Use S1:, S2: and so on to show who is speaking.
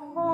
S1: upon